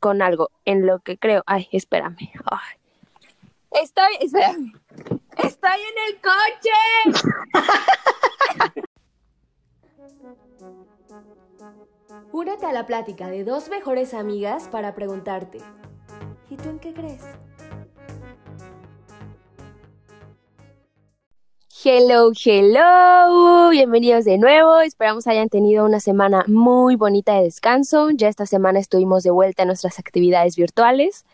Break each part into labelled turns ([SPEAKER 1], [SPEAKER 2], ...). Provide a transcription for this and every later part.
[SPEAKER 1] con algo en lo que creo. Ay, espérame. Estoy, espérame. Estoy en el coche.
[SPEAKER 2] Únete a la plática de dos mejores amigas para preguntarte, ¿y tú en qué crees?
[SPEAKER 1] Hello, hello, bienvenidos de nuevo. Esperamos hayan tenido una semana muy bonita de descanso. Ya esta semana estuvimos de vuelta a nuestras actividades virtuales.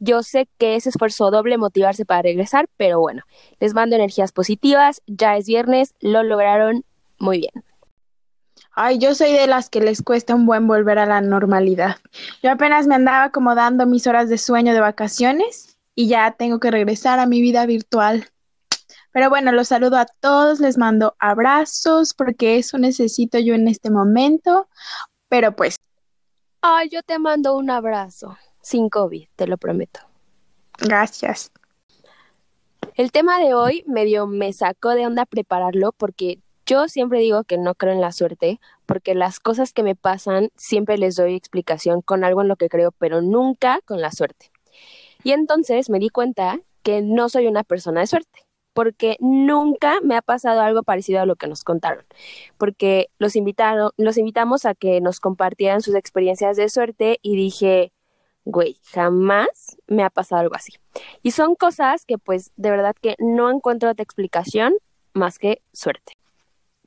[SPEAKER 1] Yo sé que es esfuerzo doble motivarse para regresar, pero bueno, les mando energías positivas. Ya es viernes, lo lograron muy bien.
[SPEAKER 3] Ay, yo soy de las que les cuesta un buen volver a la normalidad. Yo apenas me andaba acomodando mis horas de sueño de vacaciones y ya tengo que regresar a mi vida virtual. Pero bueno, los saludo a todos, les mando abrazos porque eso necesito yo en este momento. Pero pues.
[SPEAKER 1] Ay, yo te mando un abrazo. Sin COVID, te lo prometo.
[SPEAKER 3] Gracias.
[SPEAKER 1] El tema de hoy medio me sacó de onda prepararlo porque yo siempre digo que no creo en la suerte, porque las cosas que me pasan siempre les doy explicación con algo en lo que creo, pero nunca con la suerte. Y entonces me di cuenta que no soy una persona de suerte porque nunca me ha pasado algo parecido a lo que nos contaron, porque los invitaron, los invitamos a que nos compartieran sus experiencias de suerte y dije, güey, jamás me ha pasado algo así. Y son cosas que pues de verdad que no encuentro otra explicación más que suerte.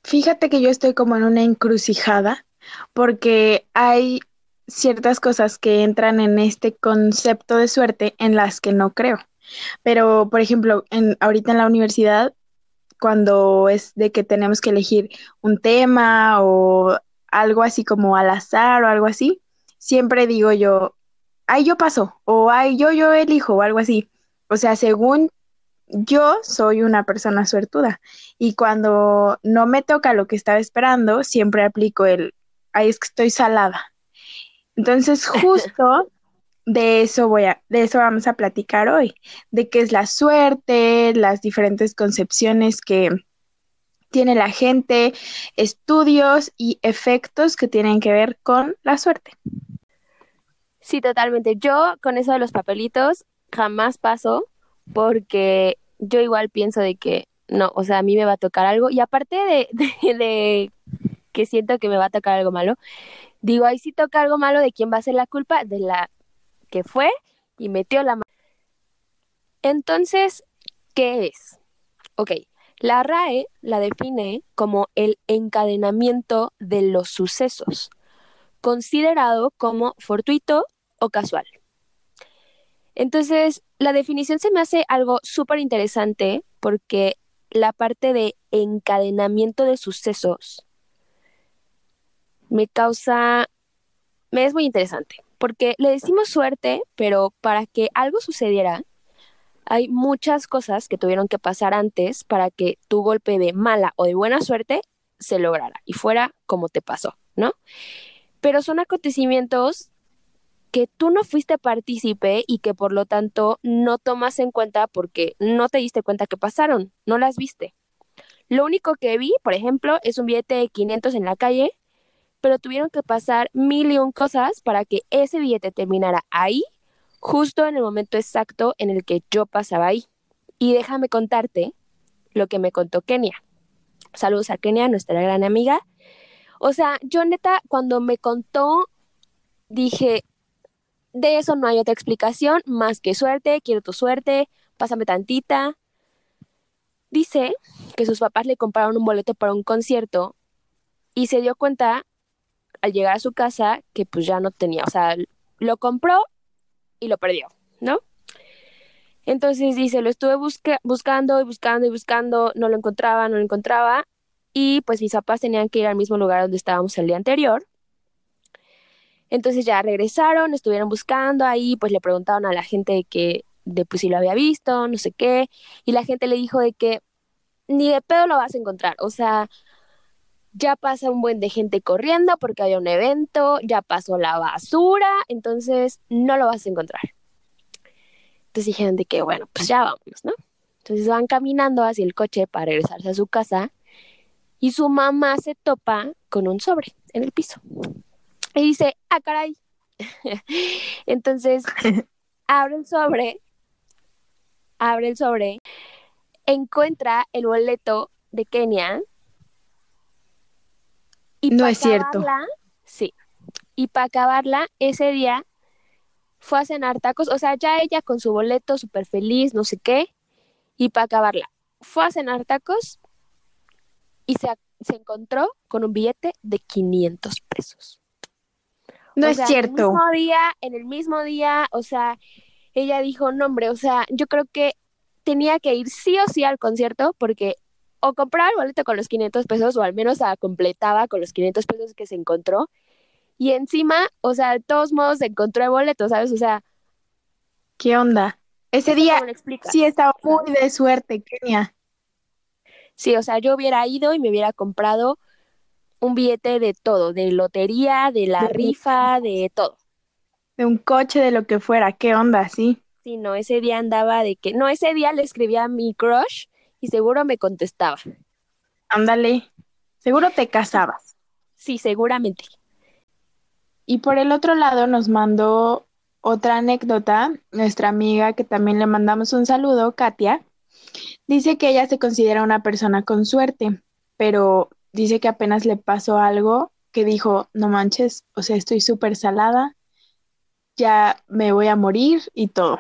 [SPEAKER 3] Fíjate que yo estoy como en una encrucijada porque hay ciertas cosas que entran en este concepto de suerte en las que no creo. Pero, por ejemplo, en, ahorita en la universidad, cuando es de que tenemos que elegir un tema o algo así como al azar o algo así, siempre digo yo, ay, yo paso, o ay, yo, yo elijo, o algo así. O sea, según yo soy una persona suertuda y cuando no me toca lo que estaba esperando, siempre aplico el, ay, es que estoy salada. Entonces, justo de eso voy a, de eso vamos a platicar hoy, de qué es la suerte, las diferentes concepciones que tiene la gente, estudios y efectos que tienen que ver con la suerte.
[SPEAKER 1] Sí, totalmente. Yo con eso de los papelitos jamás paso porque yo igual pienso de que no, o sea, a mí me va a tocar algo y aparte de, de, que siento que me va a tocar algo malo, digo, ahí sí toca algo malo, ¿de quién va a ser la culpa? De la que fue y metió la mano. Entonces, ¿qué es? Ok, la RAE la define como el encadenamiento de los sucesos, considerado como fortuito o casual. Entonces, la definición se me hace algo súper interesante porque la parte de encadenamiento de sucesos me causa, me es muy interesante porque le decimos suerte, pero para que algo sucediera, hay muchas cosas que tuvieron que pasar antes para que tu golpe de mala o de buena suerte se lograra y fuera como te pasó, ¿no? Pero son acontecimientos que tú no fuiste partícipe y que por lo tanto no tomas en cuenta porque no te diste cuenta que pasaron, no las viste. Lo único que vi, por ejemplo, es un billete de 500 en la calle pero tuvieron que pasar mil y un cosas para que ese billete terminara ahí, justo en el momento exacto en el que yo pasaba ahí. Y déjame contarte lo que me contó Kenia. Saludos a Kenia, nuestra gran amiga. O sea, yo neta, cuando me contó, dije, de eso no hay otra explicación más que suerte, quiero tu suerte, pásame tantita. Dice que sus papás le compraron un boleto para un concierto y se dio cuenta al llegar a su casa que pues ya no tenía, o sea, lo compró y lo perdió, ¿no? Entonces dice, lo estuve buscando y buscando y buscando, no lo encontraba, no lo encontraba, y pues mis papás tenían que ir al mismo lugar donde estábamos el día anterior. Entonces ya regresaron, estuvieron buscando ahí, pues le preguntaron a la gente de que, de pues si lo había visto, no sé qué, y la gente le dijo de que ni de pedo lo vas a encontrar, o sea, ya pasa un buen de gente corriendo porque hay un evento, ya pasó la basura, entonces no lo vas a encontrar. Entonces dijeron de que, bueno, pues ya vamos, ¿no? Entonces van caminando hacia el coche para regresarse a su casa y su mamá se topa con un sobre en el piso. Y dice, ah, caray, Entonces, abre el sobre, abre el sobre, encuentra el boleto de Kenia. Y
[SPEAKER 3] No es cierto.
[SPEAKER 1] Sí. Y para acabarla, ese día fue a cenar tacos, o sea, ya ella con su boleto súper feliz, no sé qué, y para acabarla, fue a cenar tacos y se, se encontró con un billete de 500 pesos.
[SPEAKER 3] No
[SPEAKER 1] O
[SPEAKER 3] es
[SPEAKER 1] sea,
[SPEAKER 3] cierto.
[SPEAKER 1] En el mismo día, en el mismo día, o sea, ella dijo, no, hombre, o sea, yo creo que tenía que ir sí o sí al concierto porque o compraba el boleto con los 500 pesos o al menos la completaba con los 500 pesos que se encontró. Y encima, o sea, de todos modos se encontró el boleto, ¿sabes? O sea,
[SPEAKER 3] ¿Qué onda? Ese
[SPEAKER 1] ¿eso
[SPEAKER 3] día sí estaba muy de suerte, Kenia.
[SPEAKER 1] Sí, o sea, yo hubiera ido y me hubiera comprado un billete de todo, de lotería, de la
[SPEAKER 3] De-
[SPEAKER 1] rifa, de todo.
[SPEAKER 3] De un coche, de lo que fuera. ¿Qué onda? Sí.
[SPEAKER 1] Sí, no, ese día andaba de que, no, ese día le escribía a mi crush y seguro me contestaba.
[SPEAKER 3] Ándale. Seguro te casabas.
[SPEAKER 1] Sí, seguramente.
[SPEAKER 3] Y por el otro lado nos mandó otra anécdota, nuestra amiga que también le mandamos un saludo, Katia, dice que ella se considera una persona con suerte, pero dice que apenas le pasó algo que dijo, no manches, o sea, estoy súper salada, ya me voy a morir y todo.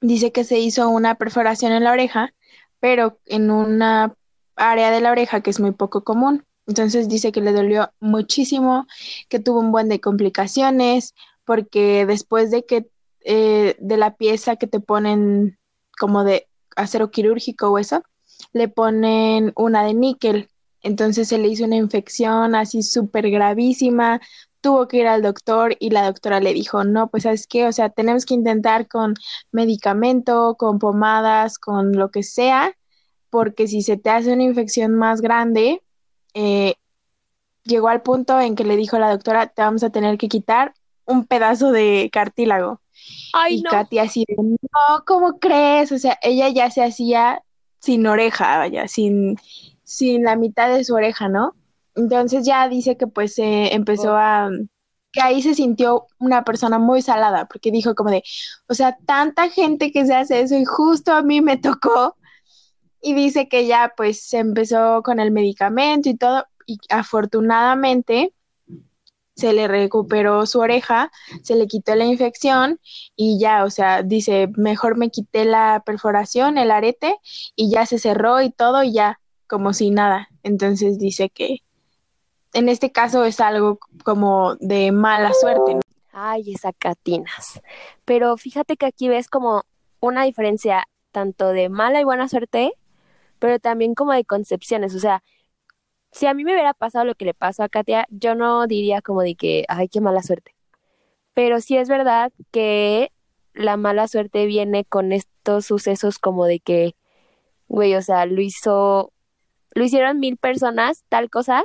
[SPEAKER 3] Dice que se hizo una perforación en la oreja, pero en una área de la oreja que es muy poco común. Entonces dice que le dolió muchísimo, que tuvo un buen de complicaciones, porque después de que eh, de la pieza que te ponen como de acero quirúrgico o eso, le ponen una de níquel. Entonces se le hizo una infección así súper gravísima, tuvo que ir al doctor y la doctora le dijo, no, pues sabes qué, o sea, tenemos que intentar con medicamento, con pomadas, con lo que sea, porque si se te hace una infección más grande, eh, llegó al punto en que le dijo la doctora, te vamos a tener que quitar un pedazo de cartílago.
[SPEAKER 1] Ay,
[SPEAKER 3] y
[SPEAKER 1] no.
[SPEAKER 3] Katy así de, no, ¿cómo crees? O sea, ella ya se hacía sin oreja, vaya, sin, sin la mitad de su oreja, ¿no? Entonces ya dice que pues eh, empezó
[SPEAKER 1] Oh.
[SPEAKER 3] a, que ahí se sintió una persona muy salada, porque dijo como de, o sea, tanta gente que se hace eso y justo a mí me tocó. Y dice que ya pues se empezó con el medicamento y todo, y afortunadamente se le recuperó su oreja, se le quitó la infección y ya, o sea, dice, mejor me quité la perforación, el arete, y ya se cerró y todo, y ya, como si nada. Entonces dice que en este caso es algo como de mala suerte, ¿no?
[SPEAKER 1] Ay, esa Catinas. Pero fíjate que aquí ves como una diferencia tanto de mala y buena suerte, pero también como de concepciones. O sea, si a mí me hubiera pasado lo que le pasó a Katia, yo no diría como de que, ay, qué mala suerte. Pero sí es verdad que la mala suerte viene con estos sucesos como de que, güey, o sea, lo hizo, lo hicieron mil personas, tal cosa,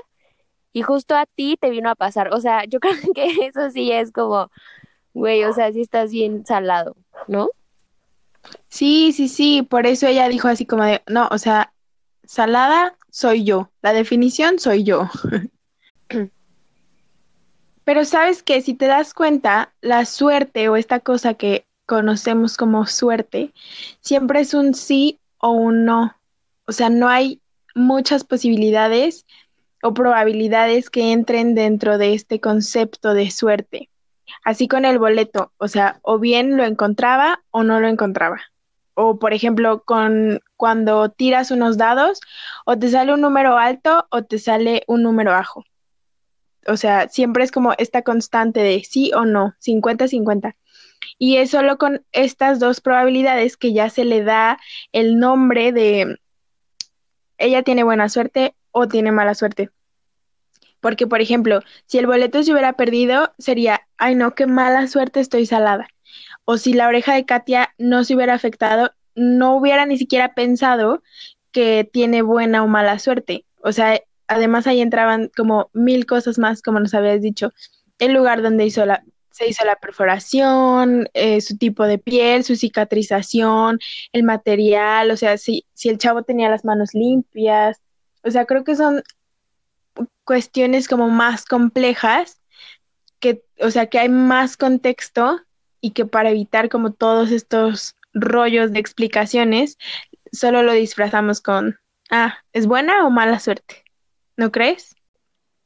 [SPEAKER 1] y justo a ti te vino a pasar. O sea, yo creo que eso sí es como, güey, o sea, sí estás bien salado, ¿no?
[SPEAKER 3] Sí, sí, sí, por eso ella dijo así como de, no, o sea, salada soy yo, la definición soy yo. Pero sabes que si te das cuenta, la suerte o esta cosa que conocemos como suerte, siempre es un sí o un no. O sea, no hay muchas posibilidades o probabilidades que entren dentro de este concepto de suerte. Así con el boleto, o sea, o bien lo encontraba o no lo encontraba. O por ejemplo, con cuando tiras unos dados, o te sale un número alto o te sale un número bajo. O sea, siempre es como esta constante de sí o no, 50-50. Y es solo con estas dos probabilidades que ya se le da el nombre de ella tiene buena suerte o tiene mala suerte. Porque, por ejemplo, si el boleto se hubiera perdido, sería, ay no, qué mala suerte estoy salada. O si la oreja de Katia no se hubiera afectado, no hubiera ni siquiera pensado que tiene buena o mala suerte. O sea, además ahí entraban como mil cosas más, como nos habías dicho. El lugar donde hizo la, se hizo la perforación, eh, su tipo de piel, su cicatrización, el material, o sea, si, si el chavo tenía las manos limpias. O sea, creo que son cuestiones como más complejas que, o sea, que hay más contexto y que para evitar como todos estos rollos de explicaciones, solo lo disfrazamos con, ah, ¿es buena o mala suerte? ¿No crees?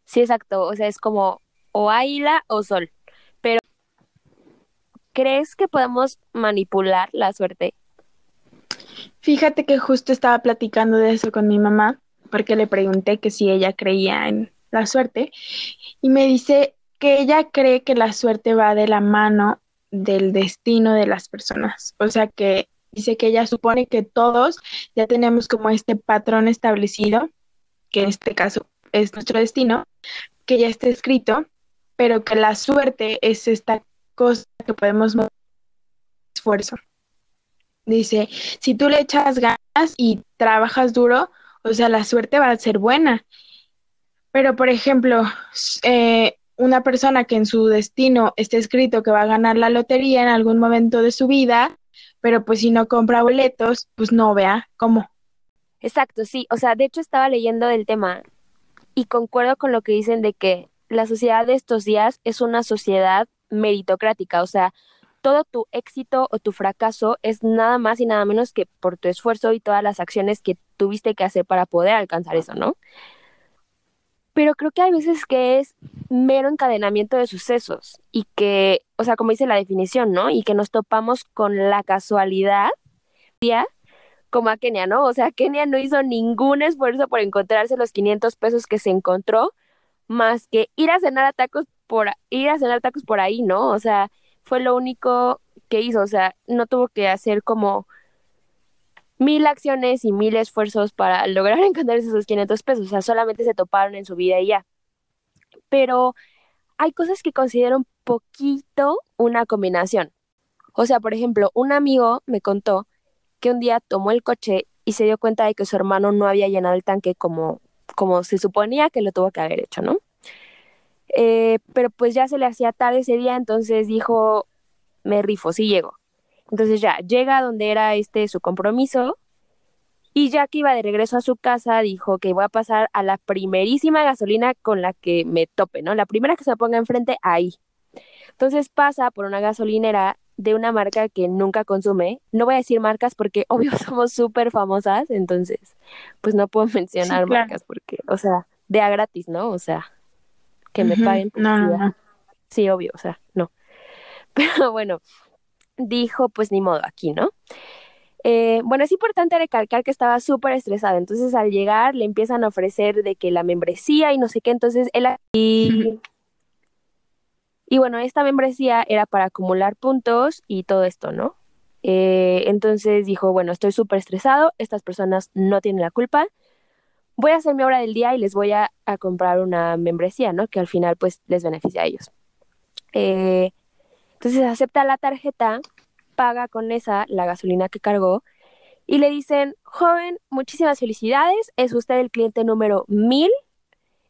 [SPEAKER 1] Sí, exacto. O sea, es como o águila o sol. Pero, ¿crees que podemos manipular la suerte?
[SPEAKER 3] Fíjate que justo estaba platicando de eso con mi mamá, porque le pregunté que si ella creía en la suerte, y me dice que ella cree que la suerte va de la mano del destino de las personas. O sea que dice que ella supone que todos ya tenemos como este patrón establecido, que en este caso es nuestro destino, que ya está escrito, pero que la suerte es esta cosa que podemos esfuerzo. Dice, si tú le echas ganas y trabajas duro, o sea, la suerte va a ser buena. Pero, por ejemplo, eh, una persona que en su destino está escrito que va a ganar la lotería en algún momento de su vida, pero pues si no compra boletos, pues no vea cómo.
[SPEAKER 1] Exacto, sí. O sea, de hecho estaba leyendo del tema y concuerdo con lo que dicen de que la sociedad de estos días es una sociedad meritocrática. O sea, todo tu éxito o tu fracaso es nada más y nada menos que por tu esfuerzo y todas las acciones que tuviste que hacer para poder alcanzar eso, ¿no? Pero creo que hay veces que es mero encadenamiento de sucesos y que, o sea, como dice la definición, ¿no? Y que nos topamos con la casualidad, como a Kenia, ¿no? O sea, Kenia no hizo ningún esfuerzo por encontrarse los 500 pesos que se encontró, más que ir a cenar a tacos por ir a cenar tacos por ahí, ¿no? O sea, fue lo único que hizo, o sea, no tuvo que hacer como mil acciones y mil esfuerzos para lograr encontrar esos 500 pesos, o sea, solamente se toparon en su vida y ya. Pero hay cosas que considero un poquito una combinación. O sea, por ejemplo, un amigo me contó que un día tomó el coche y se dio cuenta de que su hermano no había llenado el tanque como, como se suponía que lo tuvo que haber hecho, ¿no? Eh, pero pues ya se le hacía tarde ese día, entonces dijo, me rifo, sí llego. Entonces ya llega donde era este su compromiso y ya que iba de regreso a su casa dijo que voy a pasar a la primerísima gasolina con la que me tope, ¿no? La primera que se me ponga enfrente ahí. Entonces pasa por una gasolinera de una marca que nunca consume. No voy a decir marcas porque obvio somos súper famosas, entonces pues no puedo mencionar marcas porque, o sea, de a gratis, ¿no? O sea, que me paguen
[SPEAKER 3] no,
[SPEAKER 1] Sí, obvio, o sea, no. Pero bueno, dijo, pues ni modo, aquí, ¿no? Eh, bueno, es importante recalcar que estaba súper estresado, entonces al llegar le empiezan a ofrecer de que la membresía y no sé qué, entonces él... Y, y bueno, esta membresía era para acumular puntos y todo esto, ¿no? Eh, entonces dijo, bueno, estoy súper estresado, estas personas no tienen la culpa, voy a hacer mi obra del día y les voy a, comprar una membresía, ¿no? Que al final pues les beneficia a ellos. Eh, entonces acepta la tarjeta, paga con esa la gasolina que cargó y le dicen, joven, muchísimas felicidades, es usted el cliente número mil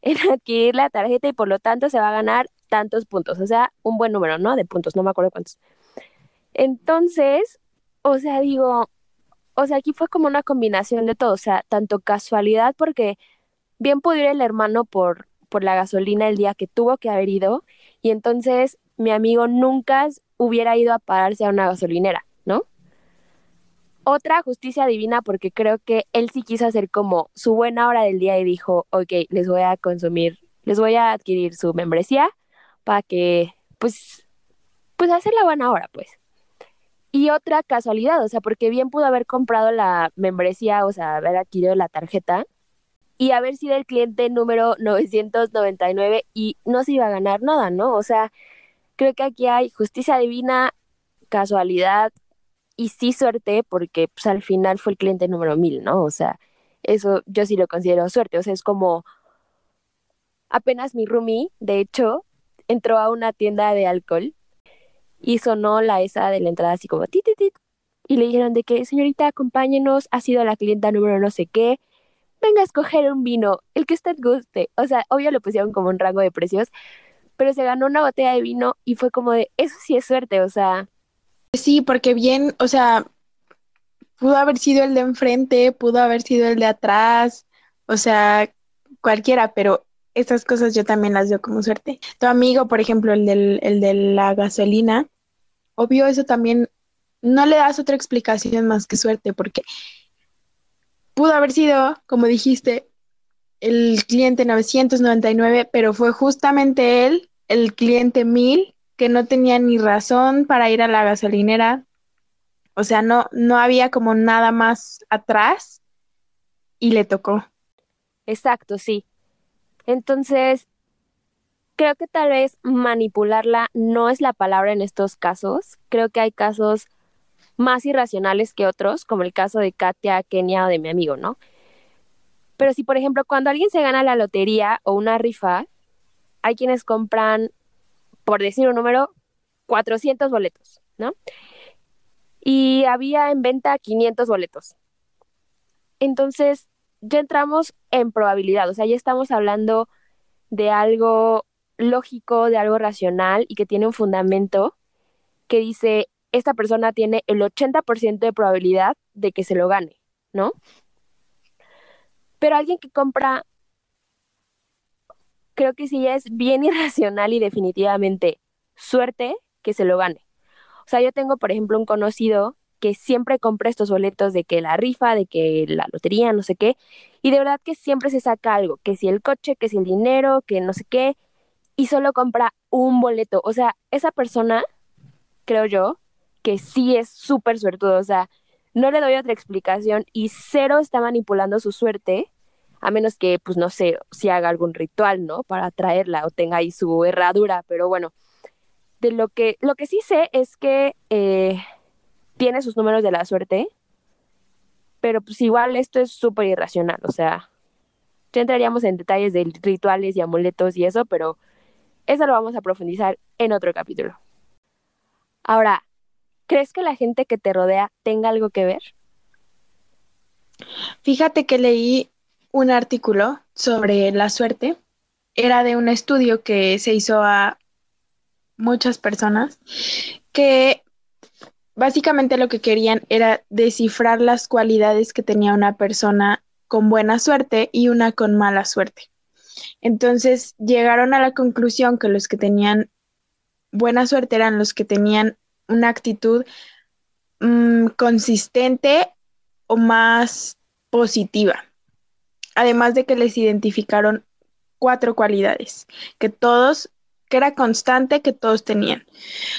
[SPEAKER 1] en adquirir la tarjeta y por lo tanto se va a ganar tantos puntos, o sea, un buen número, ¿no? De puntos, no me acuerdo cuántos. Entonces, o sea, digo, o sea, aquí fue como una combinación de todo, o sea, tanto casualidad porque bien pudo ir el hermano por, por la gasolina el día que tuvo que haber ido y entonces mi amigo nunca hubiera ido a pararse a una gasolinera, ¿no? Otra justicia divina porque creo que él sí quiso hacer como su buena hora del día y dijo, ok, les voy a consumir, les voy a adquirir su membresía para que, pues, pues hacer la buena hora, pues. Y otra casualidad, o sea, porque bien pudo haber comprado la membresía, o sea, haber adquirido la tarjeta y haber sido el cliente número 999 y no se iba a ganar nada, ¿no? O sea, creo que aquí hay justicia divina, casualidad y sí suerte porque pues al final fue el cliente número mil, ¿no? O sea, eso yo sí lo considero suerte, o sea, es como apenas mi roomie, de hecho, entró a una tienda de alcohol y sonó la esa de la entrada así como tit, tit, y le dijeron de que, señorita, acompáñenos, ha sido la clienta número no sé qué, venga a escoger un vino, el que usted guste. O sea, obvio lo pusieron como un rango de precios, pero se ganó una botella de vino y fue como de, eso sí es suerte, o sea.
[SPEAKER 3] Sí, porque bien, o sea, pudo haber sido el de enfrente, pudo haber sido el de atrás, o sea, cualquiera, pero esas cosas yo también las veo como suerte. Tu amigo, por ejemplo, el, del, el de la gasolina, obvio eso también no le das otra explicación más que suerte, porque pudo haber sido, como dijiste, el cliente 999, pero fue justamente él, el cliente 1000, que no tenía ni razón para ir a la gasolinera. O sea, no, no había como nada más atrás y le tocó.
[SPEAKER 1] Exacto, sí. Entonces, creo que tal vez manipularla no es la palabra en estos casos. Creo que hay casos más irracionales que otros, como el caso de Katia, Kenia o de mi amigo, ¿no? Pero si, por ejemplo, cuando alguien se gana la lotería o una rifa, hay quienes compran, por decir un número, 400 boletos, ¿no? Y había en venta 500 boletos. Entonces, ya entramos en probabilidad, o sea, ya estamos hablando de algo lógico, de algo racional y que tiene un fundamento que dice, esta persona tiene el 80% de probabilidad de que se lo gane, ¿no? Pero alguien que compra, creo que sí es bien irracional y definitivamente suerte que se lo gane. O sea, yo tengo, por ejemplo, un conocido que siempre compra estos boletos de que la rifa, de que la lotería, no sé qué, y de verdad que siempre se saca algo, que si el coche, que si el dinero, que no sé qué, y solo compra un boleto. O sea, esa persona, creo yo, que sí es súper suertudo, o sea, no le doy otra explicación y cero está manipulando su suerte, a menos que, pues no sé, si haga algún ritual, ¿no? Para traerla o tenga ahí su herradura, pero bueno, de lo que, lo que sí sé es que eh, tiene sus números de la suerte, pero pues igual esto es súper irracional, o sea, ya entraríamos en detalles de rituales y amuletos y eso, pero eso lo vamos a profundizar en otro capítulo. Ahora, ¿Crees que la gente que te rodea tenga algo que ver?
[SPEAKER 3] Fíjate que leí un artículo sobre la suerte. Era de un estudio que se hizo a muchas personas que básicamente lo que querían era descifrar las cualidades que tenía una persona con buena suerte y una con mala suerte. Entonces llegaron a la conclusión que los que tenían buena suerte eran los que tenían una actitud mm, consistente o más positiva. Además de que les identificaron cuatro cualidades que todos, que era constante que todos tenían.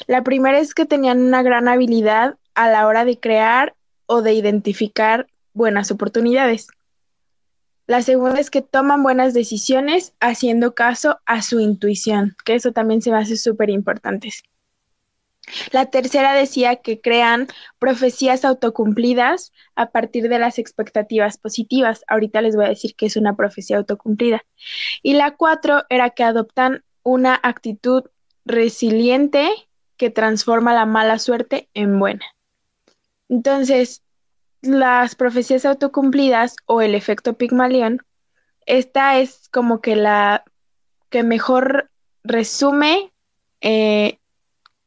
[SPEAKER 3] La primera es que tenían una gran habilidad a la hora de crear o de identificar buenas oportunidades. La segunda es que toman buenas decisiones haciendo caso a su intuición, que eso también se me hace súper importante. La tercera decía que crean profecías autocumplidas a partir de las expectativas positivas. Ahorita les voy a decir que es una profecía autocumplida. Y la cuatro era que adoptan una actitud resiliente que transforma la mala suerte en buena. Entonces, las profecías autocumplidas o el efecto Pigmalión, esta es como que la que mejor resume eh,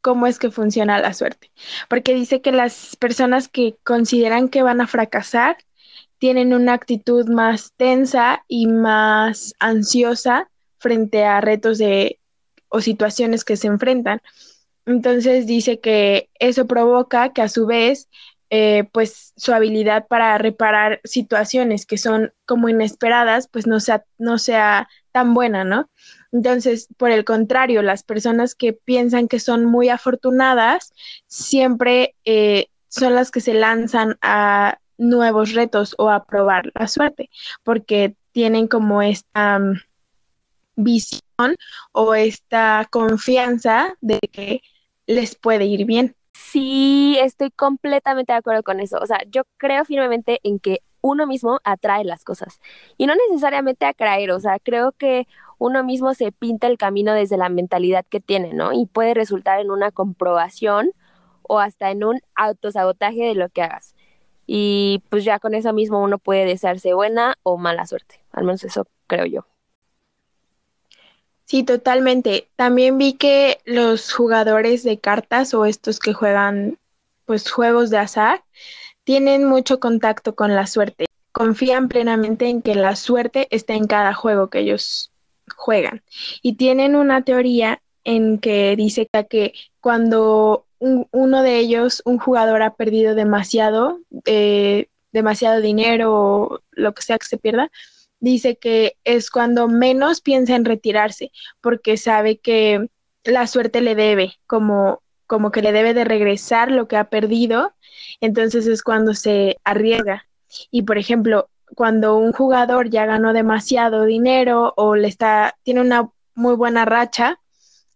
[SPEAKER 3] cómo es que funciona la suerte, porque dice que las personas que consideran que van a fracasar tienen una actitud más tensa y más ansiosa frente a retos de o situaciones que se enfrentan. Entonces dice que eso provoca que a su vez, eh, pues su habilidad para reparar situaciones que son como inesperadas, pues no sea, no sea tan buena, ¿no? Entonces, por el contrario, las personas que piensan que son muy afortunadas siempre eh, son las que se lanzan a nuevos retos o a probar la suerte, porque tienen como esta mm, visión o esta confianza de que les puede ir bien.
[SPEAKER 1] Sí, estoy completamente de acuerdo con eso. O sea, yo creo firmemente en que uno mismo atrae las cosas y no necesariamente a creer, o sea, creo que uno mismo se pinta el camino desde la mentalidad que tiene, ¿no? Y puede resultar en una comprobación o hasta en un autosabotaje de lo que hagas. Y pues ya con eso mismo uno puede desearse buena o mala suerte, al menos eso creo yo.
[SPEAKER 3] Sí, totalmente. También vi que los jugadores de cartas o estos que juegan pues juegos de azar tienen mucho contacto con la suerte. Confían plenamente en que la suerte está en cada juego que ellos juegan. Y tienen una teoría en que dice que cuando uno de ellos, un jugador, ha perdido demasiado, eh, demasiado dinero o lo que sea que se pierda, dice que es cuando menos piensa en retirarse, porque sabe que la suerte le debe, como, como que le debe de regresar lo que ha perdido, entonces es cuando se arriesga. Y por ejemplo, cuando un jugador ya ganó demasiado dinero o le está, tiene una muy buena racha,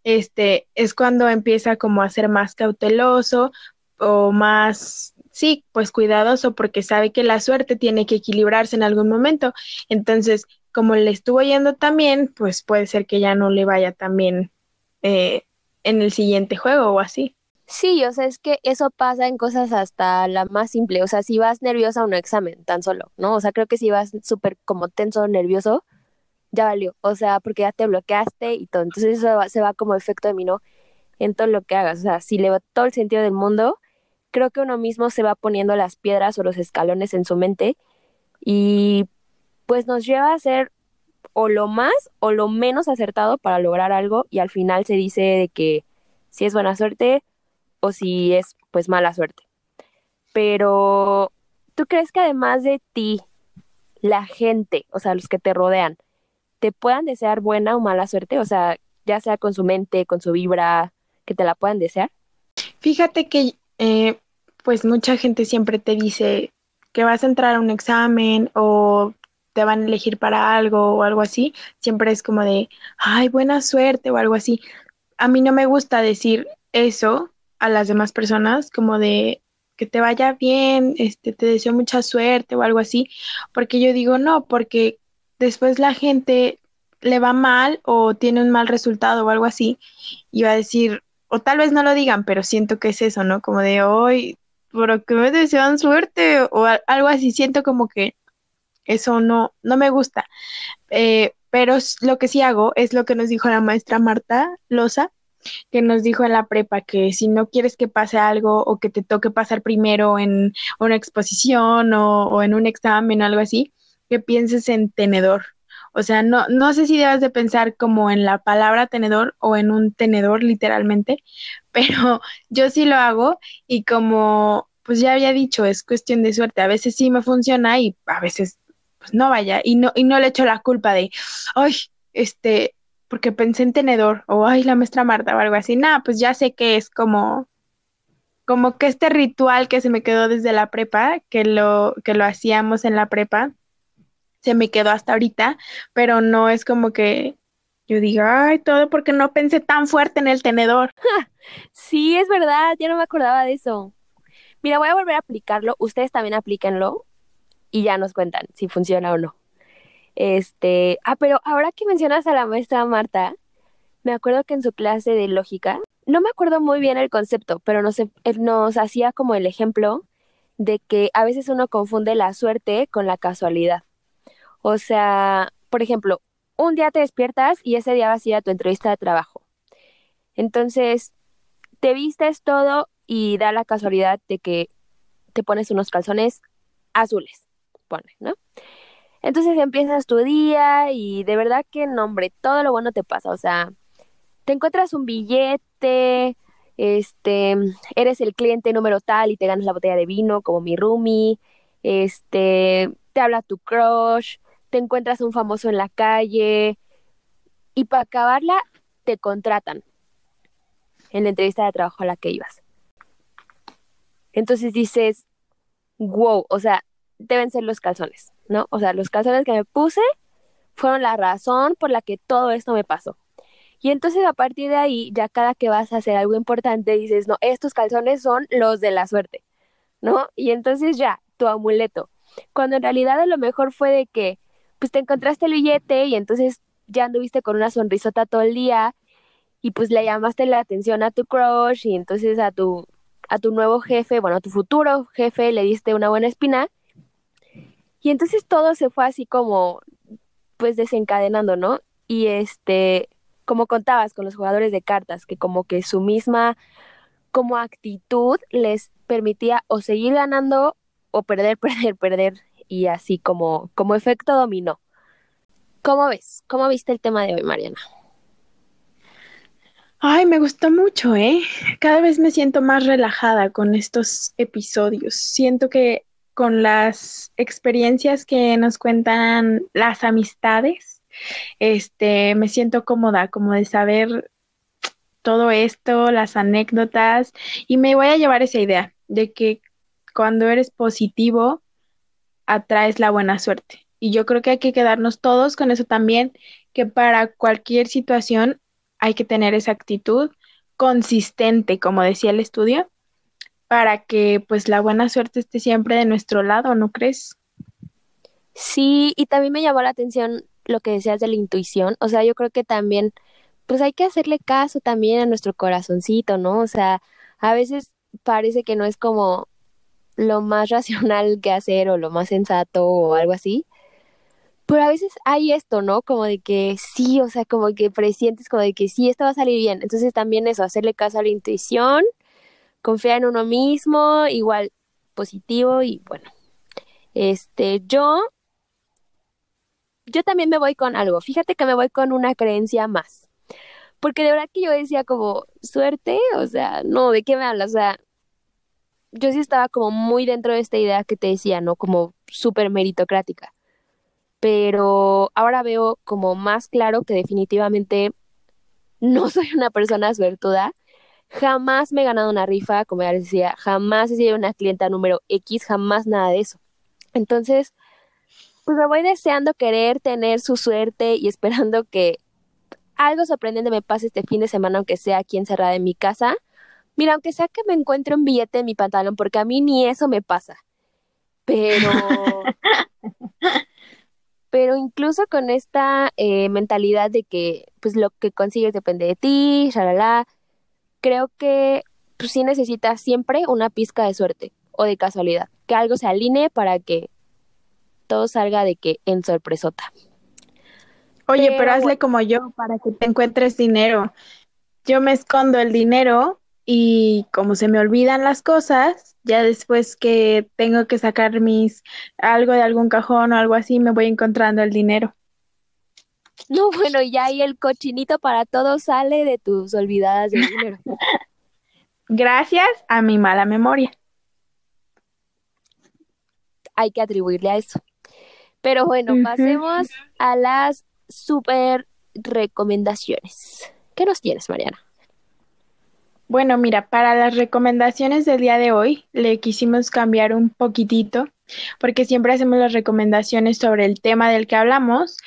[SPEAKER 3] este, es cuando empieza como a ser más cauteloso o más, sí, pues cuidadoso porque sabe que la suerte tiene que equilibrarse en algún momento. Entonces, como le estuvo yendo también, pues puede ser que ya no le vaya tan bien eh, en el siguiente juego o así.
[SPEAKER 1] Sí, o sea, es que eso pasa en cosas hasta la más simple. O sea, si vas nerviosa a un examen, tan solo, ¿no? O sea, creo que si vas súper como tenso, nervioso, ya valió. O sea, porque ya te bloqueaste y todo. Entonces eso se va como efecto dominó en todo lo que hagas. O sea, si le va todo el sentido del mundo, creo que uno mismo se va poniendo las piedras o los escalones en su mente y pues nos lleva a ser o lo más o lo menos acertado para lograr algo y al final se dice de que si es buena suerte o si es pues mala suerte. Pero, ¿tú crees que además de ti, la gente, o sea, los que te rodean, te puedan desear buena o mala suerte, o sea, ya sea con su mente, con su vibra, que te la puedan desear?
[SPEAKER 3] Fíjate que, eh, pues mucha gente siempre te dice que vas a entrar a un examen o te van a elegir para algo o algo así, siempre es como de, ay, buena suerte o algo así. A mí no me gusta decir eso a las demás personas, como de que te vaya bien, este, te deseo mucha suerte o algo así, porque yo digo no, porque después la gente le va mal o tiene un mal resultado o algo así, y va a decir, o tal vez no lo digan, pero siento que es eso, ¿no? Como de hoy, ¿por qué me desean suerte? O algo así, siento como que eso no, no me gusta. Eh, pero lo que sí hago es lo que nos dijo la maestra Marta Loza, que nos dijo en la prepa que si no quieres que pase algo o que te toque pasar primero en una exposición o, o en un examen o algo así, que pienses en tenedor. O sea, no, no sé si debes de pensar como en la palabra tenedor o en un tenedor literalmente, pero yo sí lo hago y como pues ya había dicho, es cuestión de suerte. A veces sí me funciona y a veces pues no vaya y no y no le echo la culpa de, ay, este, porque pensé en tenedor o ay, la maestra Marta o algo así. Nada, pues ya sé que es como como que este ritual que se me quedó desde la prepa, que lo que lo hacíamos en la prepa se me quedó hasta ahorita, pero no es como que yo diga, ay, todo porque no pensé tan fuerte en el tenedor.
[SPEAKER 1] sí, es verdad, ya no me acordaba de eso. Mira, voy a volver a aplicarlo, ustedes también aplíquenlo y ya nos cuentan si funciona o no. Este, ah, pero ahora que mencionas a la maestra Marta, me acuerdo que en su clase de lógica, no me acuerdo muy bien el concepto, pero nos, nos hacía como el ejemplo de que a veces uno confunde la suerte con la casualidad. O sea, por ejemplo, un día te despiertas y ese día vas a ir a tu entrevista de trabajo. Entonces, te vistes todo y da la casualidad de que te pones unos calzones azules, pone, ¿no? Entonces empiezas tu día y de verdad que, no, hombre, todo lo bueno te pasa. O sea, te encuentras un billete, este, eres el cliente número tal y te ganas la botella de vino como mi roomie, este, te habla tu crush, te encuentras un famoso en la calle y para acabarla te contratan en la entrevista de trabajo a la que ibas. Entonces dices, wow, o sea, deben ser los calzones, ¿no? O sea, los calzones que me puse fueron la razón por la que todo esto me pasó. Y entonces a partir de ahí, ya cada que vas a hacer algo importante, dices, no, estos calzones son los de la suerte, ¿no? Y entonces ya, tu amuleto. Cuando en realidad lo mejor fue de que pues te encontraste el billete y entonces ya anduviste con una sonrisota todo el día y pues le llamaste la atención a tu crush y entonces a tu a tu nuevo jefe, bueno, a tu futuro jefe le diste una buena espina. Y entonces todo se fue así como pues desencadenando, ¿no? Y este, como contabas con los jugadores de cartas, que como que su misma como actitud les permitía o seguir ganando o perder, perder, perder y así como, como efecto dominó. ¿Cómo ves? ¿Cómo viste el tema de hoy, Mariana?
[SPEAKER 3] Ay, me gustó mucho, ¿eh? Cada vez me siento más relajada con estos episodios. Siento que con las experiencias que nos cuentan las amistades, este, me siento cómoda como de saber todo esto, las anécdotas, y me voy a llevar esa idea de que cuando eres positivo, atraes la buena suerte. Y yo creo que hay que quedarnos todos con eso también, que para cualquier situación hay que tener esa actitud consistente, como decía el estudio, para que pues la buena suerte esté siempre de nuestro lado, ¿no crees?
[SPEAKER 1] Sí, y también me llamó la atención lo que decías de la intuición, o sea, yo creo que también pues hay que hacerle caso también a nuestro corazoncito, ¿no? O sea, a veces parece que no es como lo más racional que hacer o lo más sensato o algo así, pero a veces hay esto, ¿no? Como de que sí, o sea, como que presientes como de que sí, esto va a salir bien. Entonces también eso, hacerle caso a la intuición confiar en uno mismo, igual positivo y bueno. Este, yo yo también me voy con algo. Fíjate que me voy con una creencia más. Porque de verdad que yo decía como, suerte, o sea, no, ¿de qué me hablas? O sea, yo sí estaba como muy dentro de esta idea que te decía, ¿no? Como súper meritocrática. Pero ahora veo como más claro que definitivamente no soy una persona suertuda Jamás me he ganado una rifa, como ya les decía, jamás he sido una clienta número X, jamás nada de eso. Entonces, pues me voy deseando querer tener su suerte y esperando que algo sorprendente me pase este fin de semana, aunque sea aquí encerrada en mi casa. Mira, aunque sea que me encuentre un billete en mi pantalón, porque a mí ni eso me pasa. Pero, pero incluso con esta eh, mentalidad de que, pues lo que consigues depende de ti, shalala, creo que pues, sí necesitas siempre una pizca de suerte o de casualidad, que algo se alinee para que todo salga de que en sorpresota.
[SPEAKER 3] Oye, pero, hazle como yo para que te encuentres dinero. Yo me escondo el dinero y como se me olvidan las cosas, ya después que tengo que sacar mis algo de algún cajón o algo así, me voy encontrando el dinero.
[SPEAKER 1] No, bueno, ya ahí el cochinito para todo sale de tus olvidadas de dinero.
[SPEAKER 3] Gracias a mi mala memoria.
[SPEAKER 1] Hay que atribuirle a eso. Pero bueno, pasemos a las super recomendaciones. ¿Qué nos tienes, Mariana?
[SPEAKER 3] Bueno, mira, para las recomendaciones del día de hoy le quisimos cambiar un poquitito, porque siempre hacemos las recomendaciones sobre el tema del que hablamos,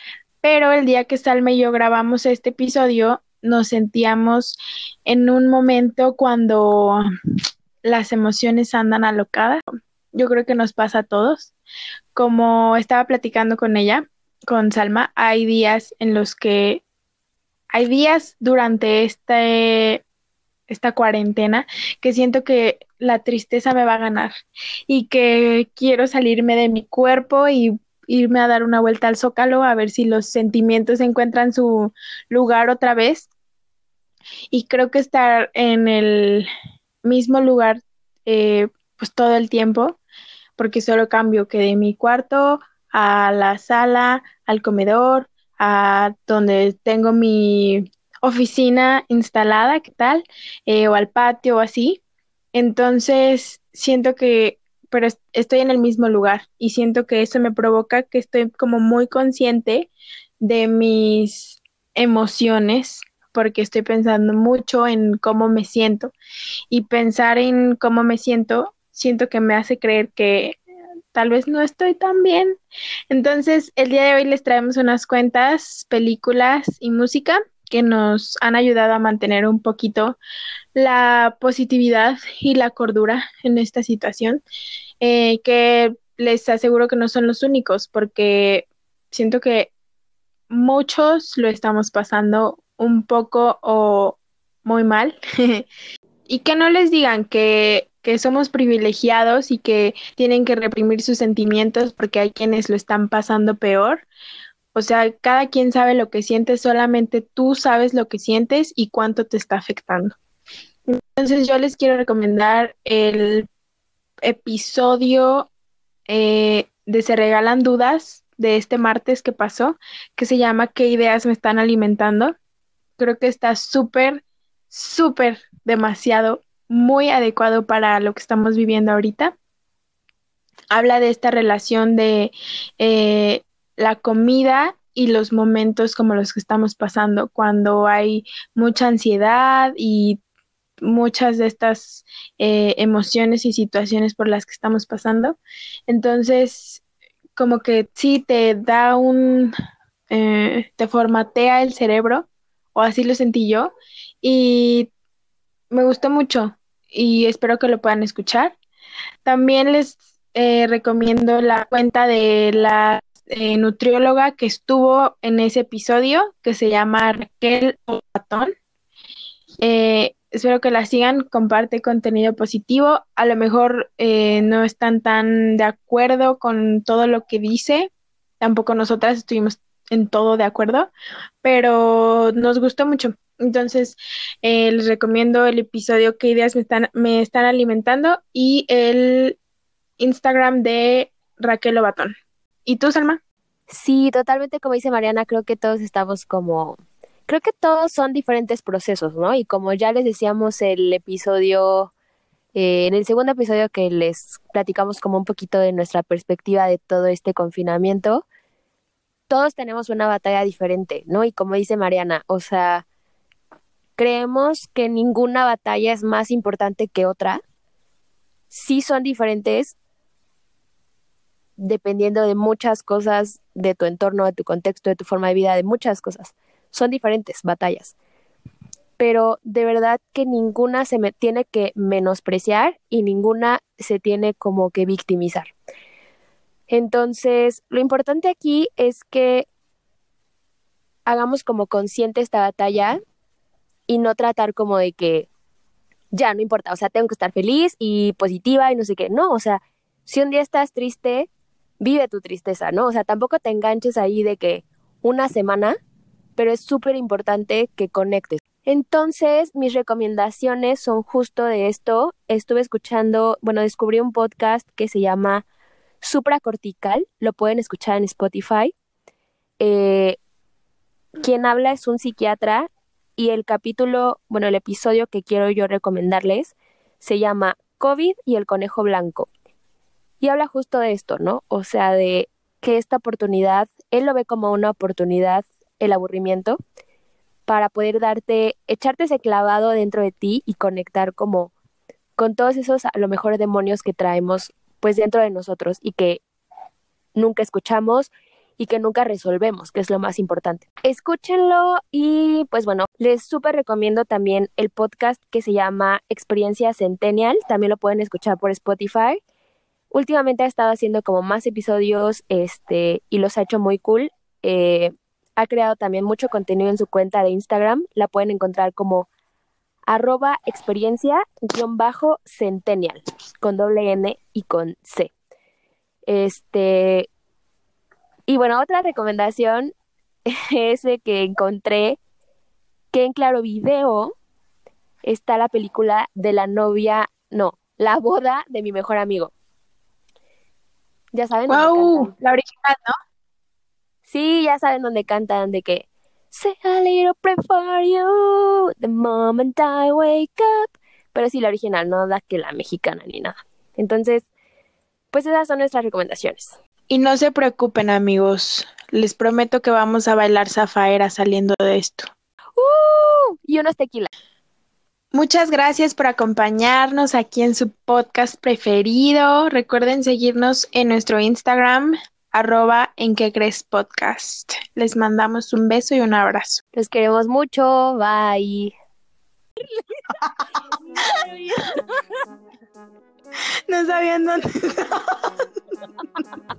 [SPEAKER 3] pero el día que Salma y yo grabamos este episodio, nos sentíamos en un momento cuando las emociones andan alocadas. Yo creo que nos pasa a todos. Como estaba platicando con ella, con Salma, hay días en los que hay días durante este esta cuarentena que siento que la tristeza me va a ganar y que quiero salirme de mi cuerpo y irme a dar una vuelta al zócalo a ver si los sentimientos encuentran su lugar otra vez. Y creo que estar en el mismo lugar eh, pues todo el tiempo, porque solo cambio que de mi cuarto a la sala, al comedor, a donde tengo mi oficina instalada, ¿qué tal? Eh, o al patio o así. Entonces, siento que pero estoy en el mismo lugar y siento que eso me provoca que estoy como muy consciente de mis emociones porque estoy pensando mucho en cómo me siento y pensar en cómo me siento siento que me hace creer que tal vez no estoy tan bien. Entonces, el día de hoy les traemos unas cuentas, películas y música que nos han ayudado a mantener un poquito la positividad y la cordura en esta situación, eh, que les aseguro que no son los únicos, porque siento que muchos lo estamos pasando un poco o muy mal. y que no les digan que, que somos privilegiados y que tienen que reprimir sus sentimientos porque hay quienes lo están pasando peor. O sea, cada quien sabe lo que siente, solamente tú sabes lo que sientes y cuánto te está afectando. Entonces yo les quiero recomendar el episodio eh, de Se Regalan Dudas de este martes que pasó, que se llama ¿Qué ideas me están alimentando? Creo que está súper, súper demasiado, muy adecuado para lo que estamos viviendo ahorita. Habla de esta relación de eh, la comida y los momentos como los que estamos pasando, cuando hay mucha ansiedad y muchas de estas eh, emociones y situaciones por las que estamos pasando. Entonces, como que sí te da un, eh, te formatea el cerebro, o así lo sentí yo, y me gustó mucho y espero que lo puedan escuchar. También les eh, recomiendo la cuenta de la eh, nutrióloga que estuvo en ese episodio, que se llama Raquel Patón. Eh, espero que la sigan, comparte contenido positivo. A lo mejor eh, no están tan de acuerdo con todo lo que dice, tampoco nosotras estuvimos en todo de acuerdo, pero nos gustó mucho. Entonces, les recomiendo el episodio ¿Qué ideas me están, me están alimentando? y el Instagram de Raquel Obatón. ¿Y tú, Salma?
[SPEAKER 1] Sí, totalmente como dice Mariana, creo que todos estamos como, creo que todos son diferentes procesos, ¿no? Y como ya les decíamos el episodio, eh, en el segundo episodio que les platicamos como un poquito de nuestra perspectiva de todo este confinamiento, todos tenemos una batalla diferente, ¿no? Y como dice Mariana, o sea, creemos que ninguna batalla es más importante que otra. Sí son diferentes, dependiendo de muchas cosas, de tu entorno, de tu contexto, de tu forma de vida, de muchas cosas. Son diferentes batallas. Pero de verdad que ninguna se me tiene que menospreciar y ninguna se tiene como que victimizar. Entonces, lo importante aquí es que hagamos como consciente esta batalla y no tratar como de que ya no importa, o sea, tengo que estar feliz y positiva y no sé qué. No, o sea, si un día estás triste, vive tu tristeza, ¿no? O sea, tampoco te enganches ahí de que una semana, pero es súper importante que conectes. Entonces, mis recomendaciones son justo de esto. Estuve escuchando, bueno, descubrí un podcast que se llama Supracortical, lo pueden escuchar en Spotify. Eh, quien habla es un psiquiatra y el capítulo, bueno, el episodio que quiero yo recomendarles se llama COVID y el conejo blanco. Y habla justo de esto, ¿no? O sea, de que esta oportunidad, él lo ve como una oportunidad, el aburrimiento, para poder darte, echarte ese clavado dentro de ti y conectar como con todos esos, a lo mejor, demonios que traemos pues dentro de nosotros y que nunca escuchamos y que nunca resolvemos, que es lo más importante. Escúchenlo y pues bueno, les súper recomiendo también el podcast que se llama Experiencia Centennial, también lo pueden escuchar por Spotify últimamente ha estado haciendo como más episodios este, y los ha hecho muy cool. Eh, ha creado también mucho contenido en su cuenta de Instagram. La pueden encontrar como arroba experiencia bajo centennial con doble N y con C. Este, y bueno, otra recomendación es que encontré que en Claro Video está la película de la novia, no, la boda de mi mejor amigo. Ya saben.
[SPEAKER 3] Wow, la original, ¿no?
[SPEAKER 1] Sí, ya saben dónde cantan de que Say a little prayer for you the moment I wake up. Pero sí, la original, no da que la mexicana ni nada. Entonces, pues esas son nuestras recomendaciones.
[SPEAKER 3] Y no se preocupen, amigos. Les prometo que vamos a bailar zafaera saliendo de esto.
[SPEAKER 1] ¡Uh! Y unos tequila.
[SPEAKER 3] Muchas gracias por acompañarnos aquí en su podcast preferido. Recuerden seguirnos en nuestro Instagram, arroba en que crees podcast. Les mandamos un beso y un abrazo.
[SPEAKER 1] Los queremos mucho. Bye.
[SPEAKER 3] no sabían dónde.